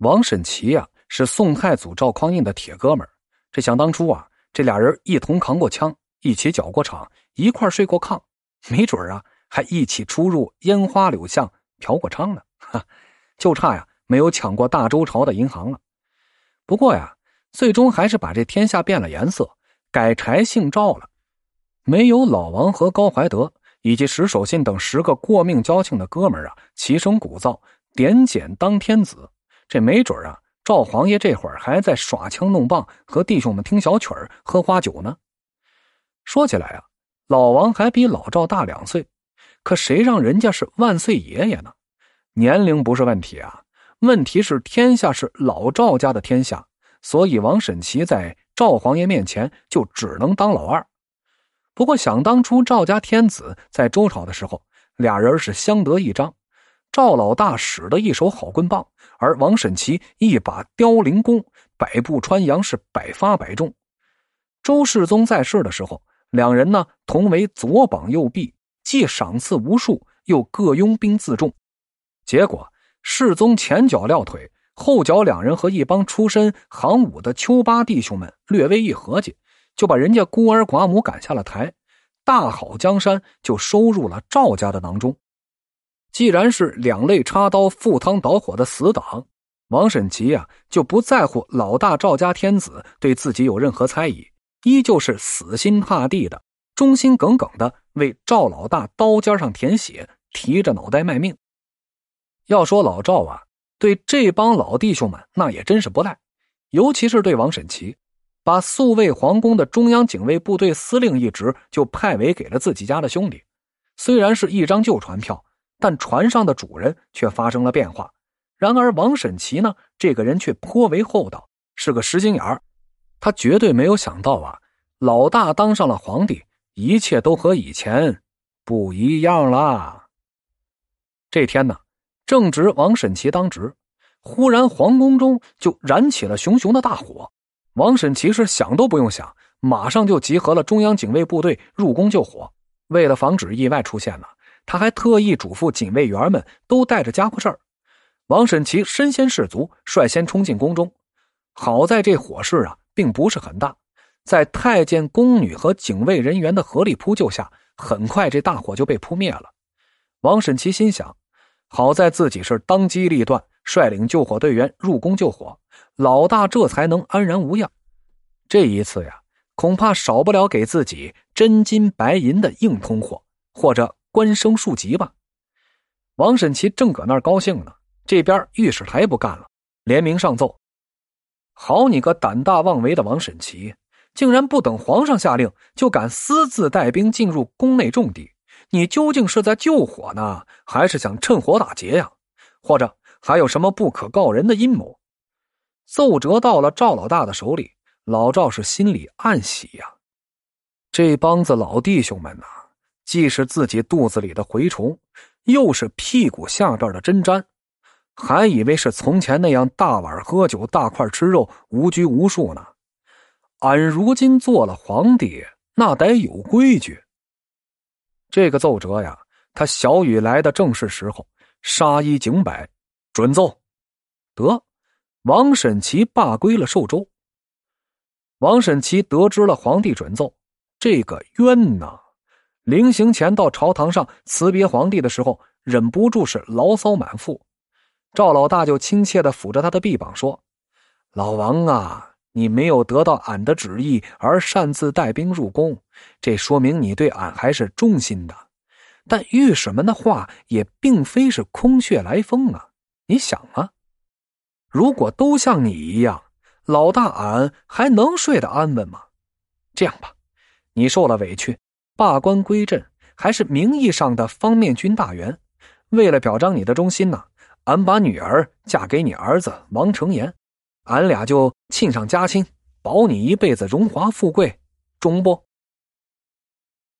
王审琦呀，是宋太祖赵匡胤的铁哥们儿。这想当初啊，这俩人一同扛过枪，一起搅过场，一块睡过炕，没准啊，还一起出入烟花柳巷嫖过娼呢。哈，就差呀，没有抢过大周朝的银行了。不过呀，最终还是把这天下变了颜色，改柴姓赵了。没有老王和高怀德以及石守信等十个过命交情的哥们儿啊，齐声鼓噪，点检当天子。这没准啊，赵皇爷这会儿还在耍枪弄棒，和弟兄们听小曲儿、喝花酒呢。说起来啊，老王还比老赵大两岁，可谁让人家是万岁爷爷呢？年龄不是问题啊，问题是天下是老赵家的天下，所以王审琦在赵皇爷面前就只能当老二。不过想当初赵家天子在周朝的时候，俩人是相得益彰。赵老大使的一手好棍棒，而王审琦一把凋零弓，百步穿杨是百发百中。周世宗在世的时候，两人呢同为左膀右臂，既赏赐无数，又各拥兵自重。结果世宗前脚撂腿，后脚两人和一帮出身行伍的丘八弟兄们略微一合计，就把人家孤儿寡母赶下了台，大好江山就收入了赵家的囊中。既然是两肋插刀、赴汤蹈火的死党，王审琦呀就不在乎老大赵家天子对自己有任何猜疑，依旧是死心塌地的、忠心耿耿的为赵老大刀尖上舔血，提着脑袋卖命。要说老赵啊，对这帮老弟兄们那也真是不赖，尤其是对王审琦，把宿卫皇宫的中央警卫部队司令一职就派委给了自己家的兄弟，虽然是一张旧船票。但船上的主人却发生了变化。然而王审琦呢，这个人却颇为厚道，是个实心眼儿。他绝对没有想到啊，老大当上了皇帝，一切都和以前不一样了。这天呢，正值王审琦当值，忽然皇宫中就燃起了熊熊的大火。王审琦是想都不用想，马上就集合了中央警卫部队入宫救火。为了防止意外出现呢。他还特意嘱咐警卫员们都带着家伙事儿。王审琦身先士卒，率先冲进宫中。好在这火势啊，并不是很大，在太监、宫女和警卫人员的合力扑救下，很快这大火就被扑灭了。王审琦心想：好在自己是当机立断，率领救火队员入宫救火，老大这才能安然无恙。这一次呀，恐怕少不了给自己真金白银的硬通货，或者。官升庶吉吧，王审琦正搁那儿高兴呢。这边御史台不干了，联名上奏：“好你个胆大妄为的王审琦，竟然不等皇上下令，就敢私自带兵进入宫内重地！你究竟是在救火呢，还是想趁火打劫呀？或者还有什么不可告人的阴谋？”奏折到了赵老大的手里，老赵是心里暗喜呀。这帮子老弟兄们呐。既是自己肚子里的蛔虫，又是屁股下边的针毡，还以为是从前那样大碗喝酒、大块吃肉、无拘无束呢。俺如今做了皇帝，那得有规矩。这个奏折呀，他小雨来的正是时候，杀一儆百，准奏。得，王审琦罢归了寿州。王审琦得知了皇帝准奏，这个冤呐！临行前到朝堂上辞别皇帝的时候，忍不住是牢骚满腹。赵老大就亲切的抚着他的臂膀说：“老王啊，你没有得到俺的旨意而擅自带兵入宫，这说明你对俺还是忠心的。但御史们的话也并非是空穴来风啊！你想啊，如果都像你一样，老大俺还能睡得安稳吗？这样吧，你受了委屈。”罢官归镇，还是名义上的方面军大员。为了表彰你的忠心呢，俺把女儿嫁给你儿子王成言，俺俩就亲上加亲，保你一辈子荣华富贵，中不？